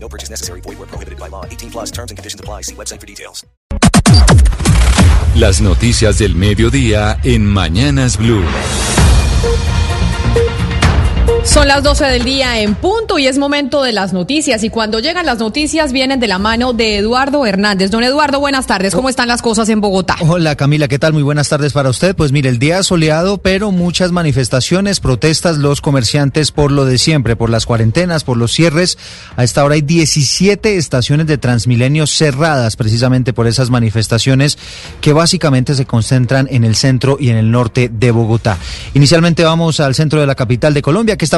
No purchase necessary. Void where prohibited by law. 18 plus terms and conditions apply. See website for details. Las noticias del mediodía en Mañanas Blue. Son las 12 del día en punto y es momento de las noticias. Y cuando llegan las noticias vienen de la mano de Eduardo Hernández. Don Eduardo, buenas tardes. ¿Cómo están las cosas en Bogotá? Hola Camila, ¿qué tal? Muy buenas tardes para usted. Pues mire, el día soleado, pero muchas manifestaciones, protestas, los comerciantes por lo de siempre, por las cuarentenas, por los cierres. A esta hora hay 17 estaciones de Transmilenio cerradas precisamente por esas manifestaciones que básicamente se concentran en el centro y en el norte de Bogotá. Inicialmente vamos al centro de la capital de Colombia. ¿Qué está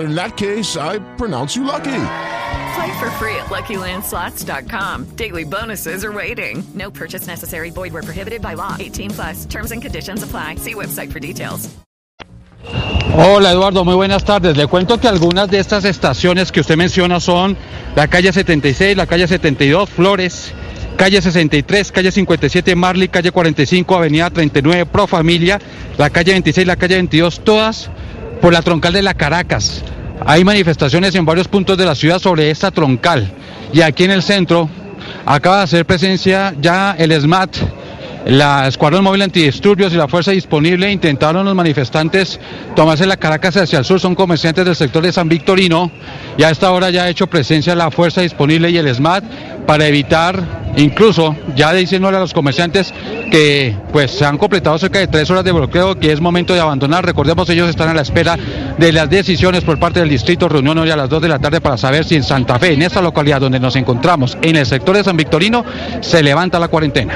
In that case, I pronounce you lucky. Play for free at LuckyLandSlots.com. Daily bonuses are waiting. No purchase necessary. Void where prohibited by law. 18 plus. Terms and conditions apply. See website for details. Hola Eduardo, muy buenas tardes. Le cuento que algunas de estas estaciones que usted menciona son la calle 76, la calle 72, Flores, calle 63, calle 57, Marley, calle 45, avenida 39, Pro Familia, la calle 26, la calle 22, todas por la troncal de la Caracas. Hay manifestaciones en varios puntos de la ciudad sobre esta troncal. Y aquí en el centro acaba de hacer presencia ya el SMAT, la Escuadrón Móvil Antidisturbios y la Fuerza Disponible. Intentaron los manifestantes tomarse la Caracas hacia el sur. Son comerciantes del sector de San Victorino. Y a esta hora ya ha hecho presencia la Fuerza Disponible y el SMAT para evitar, incluso ya diciéndole a los comerciantes que pues se han completado cerca de tres horas de bloqueo, que es momento de abandonar. Recordemos, ellos están a la espera de las decisiones por parte del distrito. Reunión hoy a las 2 de la tarde para saber si en Santa Fe, en esta localidad donde nos encontramos, en el sector de San Victorino, se levanta la cuarentena.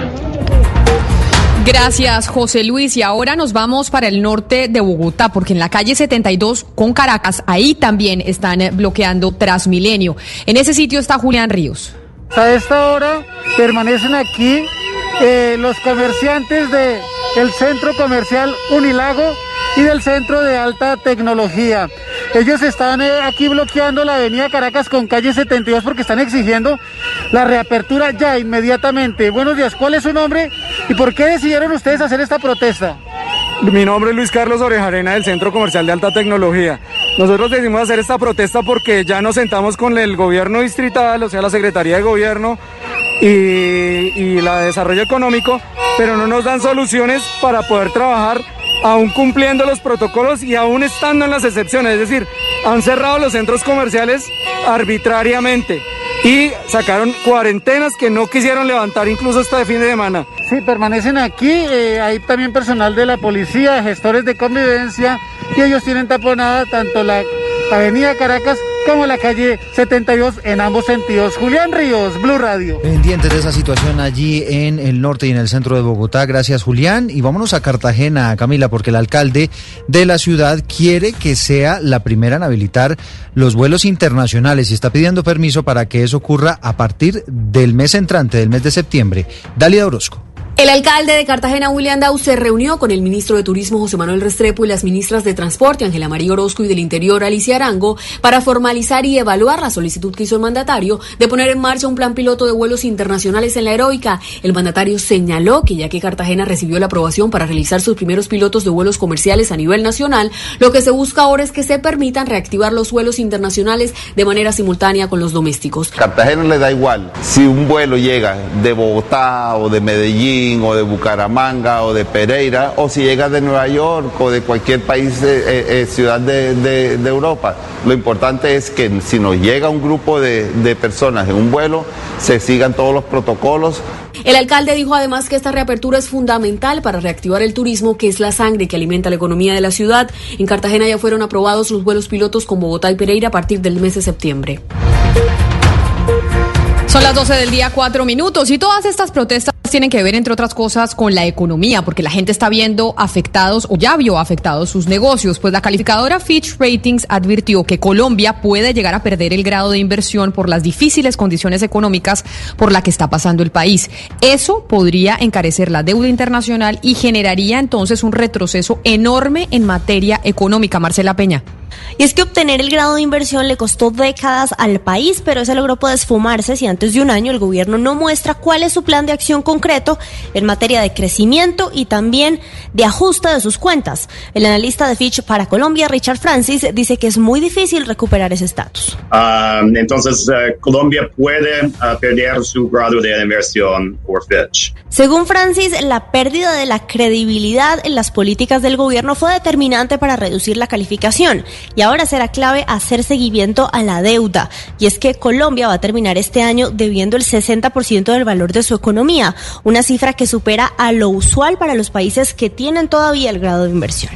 Gracias, José Luis. Y ahora nos vamos para el norte de Bogotá, porque en la calle 72 con Caracas, ahí también están bloqueando Transmilenio. En ese sitio está Julián Ríos. A esta hora permanecen aquí eh, los comerciantes del el centro comercial Unilago y del centro de alta tecnología. Ellos están eh, aquí bloqueando la avenida Caracas con calle 72 porque están exigiendo la reapertura ya inmediatamente. Buenos días, ¿cuál es su nombre y por qué decidieron ustedes hacer esta protesta? Mi nombre es Luis Carlos Orejarena del Centro Comercial de Alta Tecnología. Nosotros decidimos hacer esta protesta porque ya nos sentamos con el gobierno distrital, o sea, la Secretaría de Gobierno y, la de Desarrollo Económico, pero no nos dan soluciones para poder trabajar aún cumpliendo los protocolos y aún estando en las excepciones. Es decir, han cerrado los centros comerciales arbitrariamente y sacaron cuarentenas que no quisieron levantar incluso este fin de semana. Sí, permanecen aquí, eh, hay también personal de la policía, gestores de convivencia y ellos tienen taponada tanto la avenida Caracas como la calle 72 en ambos sentidos. Julián Ríos, Blue Radio. Pendientes de esa situación allí en el norte y en el centro de Bogotá. Gracias, Julián. Y vámonos a Cartagena, Camila, porque el alcalde de la ciudad quiere que sea la primera en habilitar los vuelos internacionales y está pidiendo permiso para que eso ocurra a partir del mes entrante, del mes de septiembre. Dalia Orozco. El alcalde de Cartagena, William Dau, se reunió con el ministro de Turismo, José Manuel Restrepo, y las ministras de Transporte, Ángela María Orozco, y del Interior, Alicia Arango, para formalizar y evaluar la solicitud que hizo el mandatario de poner en marcha un plan piloto de vuelos internacionales en la heroica. El mandatario señaló que ya que Cartagena recibió la aprobación para realizar sus primeros pilotos de vuelos comerciales a nivel nacional, lo que se busca ahora es que se permitan reactivar los vuelos internacionales de manera simultánea con los domésticos. Cartagena le da igual si un vuelo llega de Bogotá o de Medellín O de Bucaramanga o de Pereira, o si llegas de Nueva York o de cualquier país, eh, eh, ciudad de, de, de, Europa. Lo importante es que si nos llega un grupo de, de personas en un vuelo, se sigan todos los protocolos. El alcalde dijo además que esta reapertura es fundamental para reactivar el turismo, que es la sangre que alimenta la economía de la ciudad. En Cartagena ya fueron aprobados los vuelos pilotos con Bogotá y Pereira a partir del mes de septiembre. Son las 12 del día, cuatro minutos. Y todas estas protestas tienen que ver, entre otras cosas, con la economía, porque la gente está viendo afectados o ya vio afectados sus negocios. Pues la calificadora Fitch Ratings advirtió que Colombia puede llegar a perder el grado de inversión por las difíciles condiciones económicas por la que está pasando el país. Eso podría encarecer la deuda internacional y generaría entonces un retroceso enorme en materia económica. Marcela Peña. Y es que obtener el grado de inversión le costó décadas al país, pero ese logró poder esfumarse si antes de un año el gobierno no muestra cuál es su plan de acción concreto en materia de crecimiento y también de ajuste de sus cuentas. El analista de Fitch para Colombia, Richard Francis, dice que es muy difícil recuperar ese estatus. Uh, entonces, uh, Colombia puede uh, perder su grado de inversión por Fitch. Según Francis, la pérdida de la credibilidad en las políticas del gobierno fue determinante para reducir la calificación y ahora será clave hacer seguimiento a la deuda. Y es que Colombia va a terminar este año debiendo el 60% del valor de su economía, una cifra que supera a lo usual para los países que tienen todavía el grado de inversión.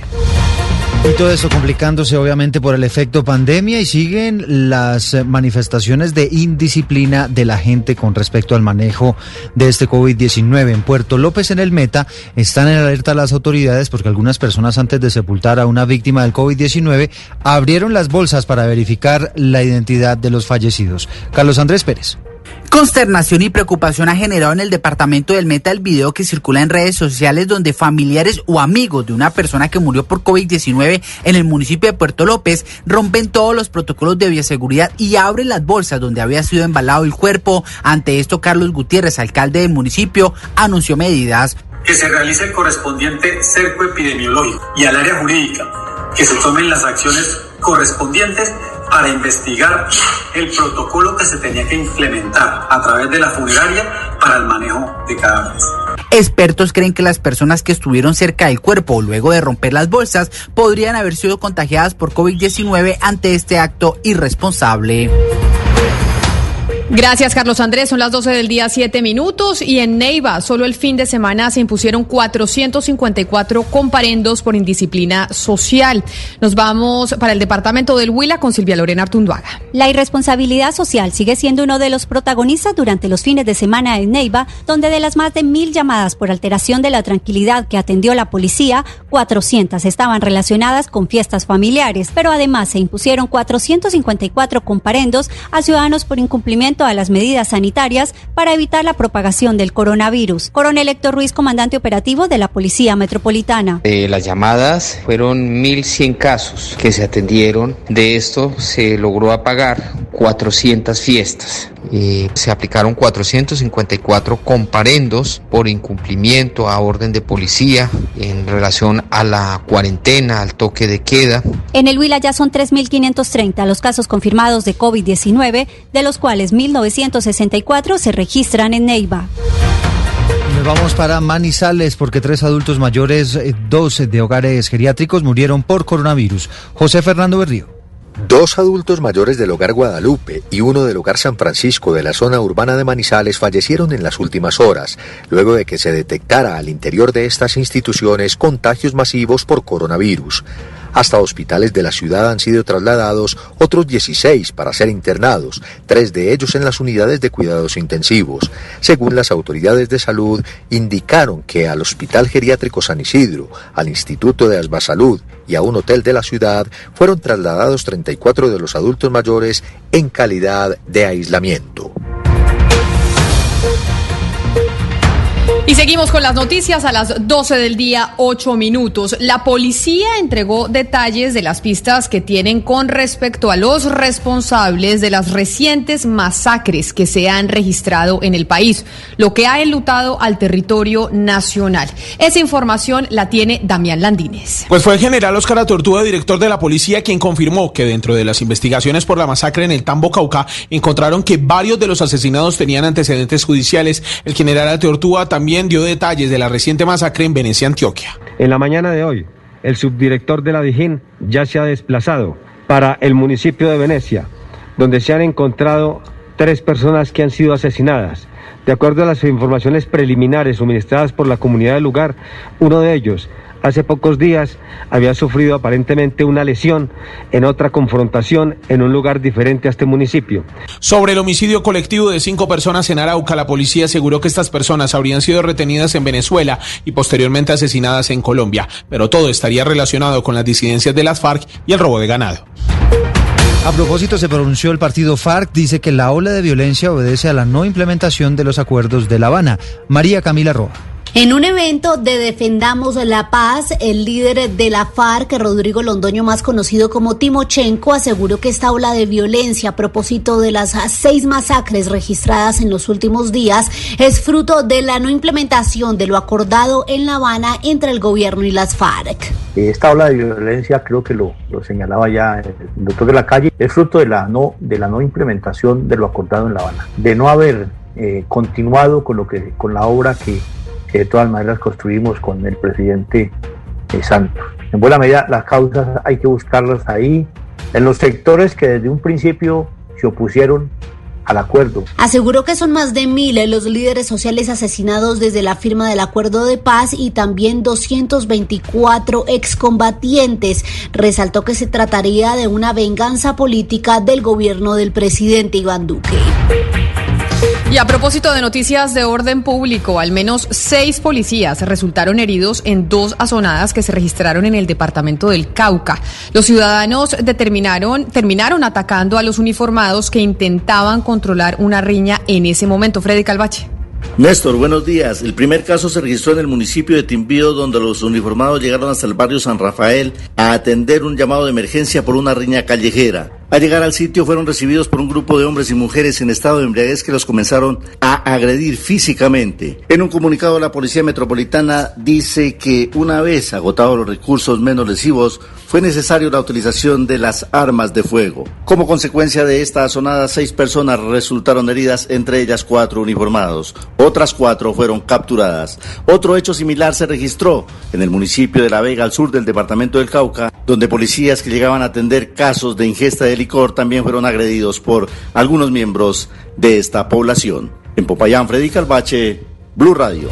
Y todo eso complicándose obviamente por el efecto pandemia y siguen las manifestaciones de indisciplina de la gente con respecto al manejo de este COVID-19. En Puerto López, en el Meta, están en alerta las autoridades porque algunas personas antes de sepultar a una víctima del COVID-19 abrieron las bolsas para verificar la identidad de los fallecidos. Carlos Andrés Pérez. Consternación y preocupación ha generado en el departamento del Meta el video que circula en redes sociales donde familiares o amigos de una persona que murió por COVID-19 en el municipio de Puerto López rompen todos los protocolos de bioseguridad y abren las bolsas donde había sido embalado el cuerpo. Ante esto, Carlos Gutiérrez, alcalde del municipio, anunció medidas. Que se realice el correspondiente cerco epidemiológico y al área jurídica, que se tomen las acciones correspondientes para investigar el protocolo que se tenía que implementar a través de la funeraria para el manejo de cadáveres. Expertos creen que las personas que estuvieron cerca del cuerpo luego de romper las bolsas podrían haber sido contagiadas por COVID-19 ante este acto irresponsable. Gracias, Carlos Andrés. Son las 12 del día, 7 minutos. Y en Neiva, solo el fin de semana se impusieron 454 comparendos por indisciplina social. Nos vamos para el departamento del Huila con Silvia Lorena Artunduaga. La irresponsabilidad social sigue siendo uno de los protagonistas durante los fines de semana en Neiva, donde de las más de mil llamadas por alteración de la tranquilidad que atendió la policía, 400 estaban relacionadas con fiestas familiares. Pero además se impusieron 454 comparendos a ciudadanos por incumplimiento a las medidas sanitarias para evitar la propagación del coronavirus. Coronel Héctor Ruiz, comandante operativo de la Policía Metropolitana. De las llamadas fueron 1.100 casos que se atendieron. De esto se logró apagar 400 fiestas. Eh, se aplicaron 454 comparendos por incumplimiento a orden de policía en relación a la cuarentena, al toque de queda. En el Huila ya son 3.530 los casos confirmados de COVID-19, de los cuales 1.964 se registran en Neiva. Nos vamos para Manizales porque tres adultos mayores, eh, dos de hogares geriátricos murieron por coronavirus. José Fernando Berrío. Dos adultos mayores del hogar Guadalupe y uno del hogar San Francisco de la zona urbana de Manizales fallecieron en las últimas horas, luego de que se detectara al interior de estas instituciones contagios masivos por coronavirus. Hasta hospitales de la ciudad han sido trasladados otros 16 para ser internados, tres de ellos en las unidades de cuidados intensivos. Según las autoridades de salud, indicaron que al Hospital Geriátrico San Isidro, al Instituto de Asbasalud y a un hotel de la ciudad fueron trasladados 34 de los adultos mayores en calidad de aislamiento. Y seguimos con las noticias a las 12 del día, 8 minutos. La policía entregó detalles de las pistas que tienen con respecto a los responsables de las recientes masacres que se han registrado en el país, lo que ha enlutado al territorio nacional. Esa información la tiene Damián Landines. Pues fue el general Oscar Tortuga, director de la policía, quien confirmó que dentro de las investigaciones por la masacre en el Tambo Cauca encontraron que varios de los asesinados tenían antecedentes judiciales. El general Tortuga también dio detalles de la reciente masacre en Venecia, Antioquia. En la mañana de hoy, el subdirector de la Dijín ya se ha desplazado para el municipio de Venecia, donde se han encontrado tres personas que han sido asesinadas. De acuerdo a las informaciones preliminares suministradas por la comunidad del lugar, uno de ellos hace pocos días había sufrido aparentemente una lesión en otra confrontación en un lugar diferente a este municipio. Sobre el homicidio colectivo de cinco personas en Arauca, la policía aseguró que estas personas habrían sido retenidas en Venezuela y posteriormente asesinadas en Colombia, pero todo estaría relacionado con las disidencias de las FARC y el robo de ganado. A propósito, se pronunció el partido FARC, dice que la ola de violencia obedece a la no implementación de los acuerdos de La Habana. María Camila Roa. En un evento de Defendamos la Paz, el líder de la FARC, Rodrigo Londoño, más conocido como Timochenko, aseguró que esta ola de violencia a propósito de las seis masacres registradas en los últimos días es fruto de la no implementación de lo acordado en La Habana entre el gobierno y las FARC. Esta ola de violencia, creo que lo, lo señalaba ya el doctor de la calle, es fruto de la no, de la no implementación de lo acordado en La Habana, de no haber eh, continuado con, lo que, con la obra que que de todas maneras construimos con el presidente eh, Santos. En buena medida las causas hay que buscarlas ahí, en los sectores que desde un principio se opusieron al acuerdo. Aseguró que son más de mil los líderes sociales asesinados desde la firma del acuerdo de paz y también 224 excombatientes. Resaltó que se trataría de una venganza política del gobierno del presidente Iván Duque. Y a propósito de noticias de orden público, al menos seis policías resultaron heridos en dos azonadas que se registraron en el departamento del Cauca. Los ciudadanos determinaron, terminaron atacando a los uniformados que intentaban controlar una riña en ese momento. Freddy Calvache. Néstor, buenos días. El primer caso se registró en el municipio de Timbío, donde los uniformados llegaron hasta el barrio San Rafael a atender un llamado de emergencia por una riña callejera. Al llegar al sitio fueron recibidos por un grupo de hombres y mujeres en estado de embriaguez que los comenzaron a agredir físicamente. En un comunicado la Policía Metropolitana dice que una vez agotados los recursos menos lesivos, fue necesario la utilización de las armas de fuego. Como consecuencia de esta azonada, seis personas resultaron heridas, entre ellas cuatro uniformados. Otras cuatro fueron capturadas. Otro hecho similar se registró en el municipio de La Vega, al sur del departamento del Cauca, donde policías que llegaban a atender casos de ingesta de licor también fueron agredidos por algunos miembros de esta población. En Popayán, Freddy Calvache, Blue Radio.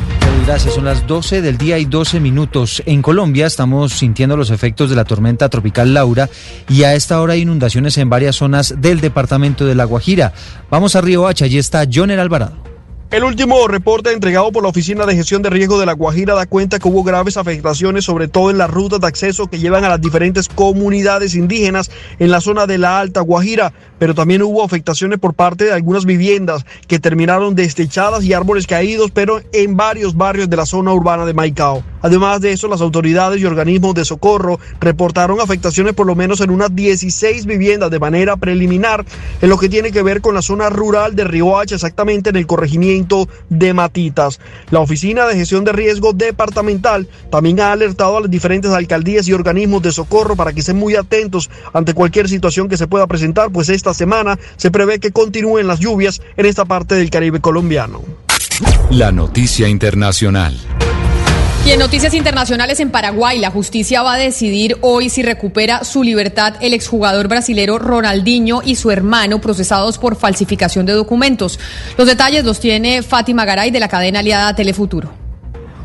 Gracias, son las 12 del día y 12 minutos. En Colombia estamos sintiendo los efectos de la tormenta tropical Laura y a esta hora hay inundaciones en varias zonas del departamento de La Guajira. Vamos a Río Hacha, allí está Joner Alvarado. El último reporte entregado por la Oficina de Gestión de Riesgo de La Guajira da cuenta que hubo graves afectaciones, sobre todo en las rutas de acceso que llevan a las diferentes comunidades indígenas en la zona de la Alta Guajira, pero también hubo afectaciones por parte de algunas viviendas que terminaron destechadas y árboles caídos, pero en varios barrios de la zona urbana de Maicao. Además de eso, las autoridades y organismos de socorro reportaron afectaciones por lo menos en unas 16 viviendas de manera preliminar en lo que tiene que ver con la zona rural de Riohacha, exactamente en el corregimiento de Matitas. La Oficina de Gestión de Riesgo Departamental también ha alertado a las diferentes alcaldías y organismos de socorro para que estén muy atentos ante cualquier situación que se pueda presentar, pues esta semana se prevé que continúen las lluvias en esta parte del Caribe colombiano. La noticia internacional. Y en noticias internacionales en Paraguay, la justicia va a decidir hoy si recupera su libertad el exjugador brasilero Ronaldinho y su hermano procesados por falsificación de documentos. Los detalles los tiene Fátima Garay de la cadena aliada Telefuturo.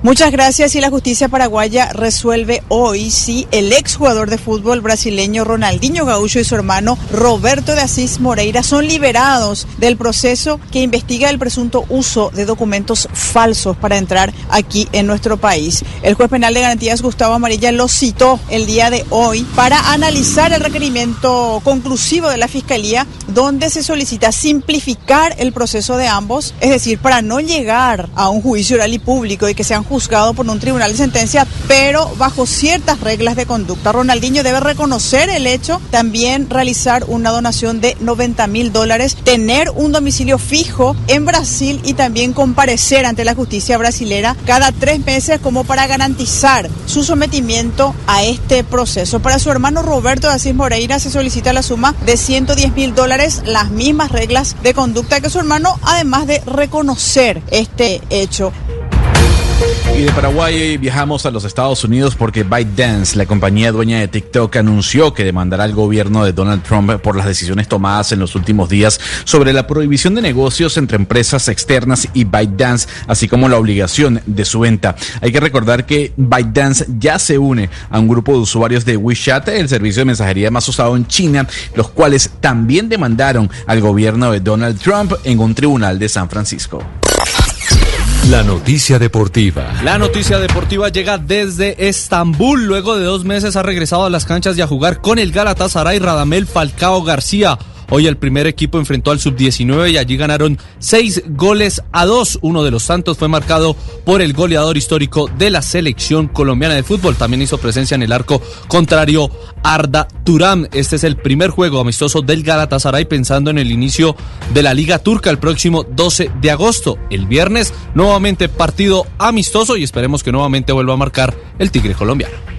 Muchas gracias y la justicia paraguaya resuelve hoy si el exjugador de fútbol brasileño Ronaldinho Gaúcho y su hermano Roberto de Asís Moreira son liberados del proceso que investiga el presunto uso de documentos falsos para entrar aquí en nuestro país. El juez penal de garantías Gustavo Amarilla lo citó el día de hoy para analizar el requerimiento conclusivo de la Fiscalía donde se solicita simplificar el proceso de ambos, es decir, para no llegar a un juicio oral y público y que sean juzgado por un tribunal de sentencia, pero bajo ciertas reglas de conducta. Ronaldinho debe reconocer el hecho, también realizar una donación de 90 mil dólares, tener un domicilio fijo en Brasil y también comparecer ante la justicia brasilera cada tres meses como para garantizar su sometimiento a este proceso. Para su hermano Roberto de Asís Moreira se solicita la suma de 110 mil dólares, las mismas reglas de conducta que su hermano, además de reconocer este hecho. Y de Paraguay viajamos a los Estados Unidos porque ByteDance, la compañía dueña de TikTok, anunció que demandará al gobierno de Donald Trump por las decisiones tomadas en los últimos días sobre la prohibición de negocios entre empresas externas y ByteDance, así como la obligación de su venta. Hay que recordar que ByteDance ya se une a un grupo de usuarios de WeChat, el servicio de mensajería más usado en China, los cuales también demandaron al gobierno de Donald Trump en un tribunal de San Francisco. La noticia deportiva. La noticia deportiva llega desde Estambul. Luego de dos meses ha regresado a las canchas y a jugar con el Galatasaray Radamel Falcao García. Hoy el primer equipo enfrentó al sub-19 y allí ganaron seis goles a dos. Uno de los tantos fue marcado por el goleador histórico de la selección colombiana de fútbol. También hizo presencia en el arco contrario Arda Turam. Este es el primer juego amistoso del Galatasaray pensando en el inicio de la Liga Turca el próximo 12 de agosto. El viernes nuevamente partido amistoso y esperemos que nuevamente vuelva a marcar el Tigre colombiano.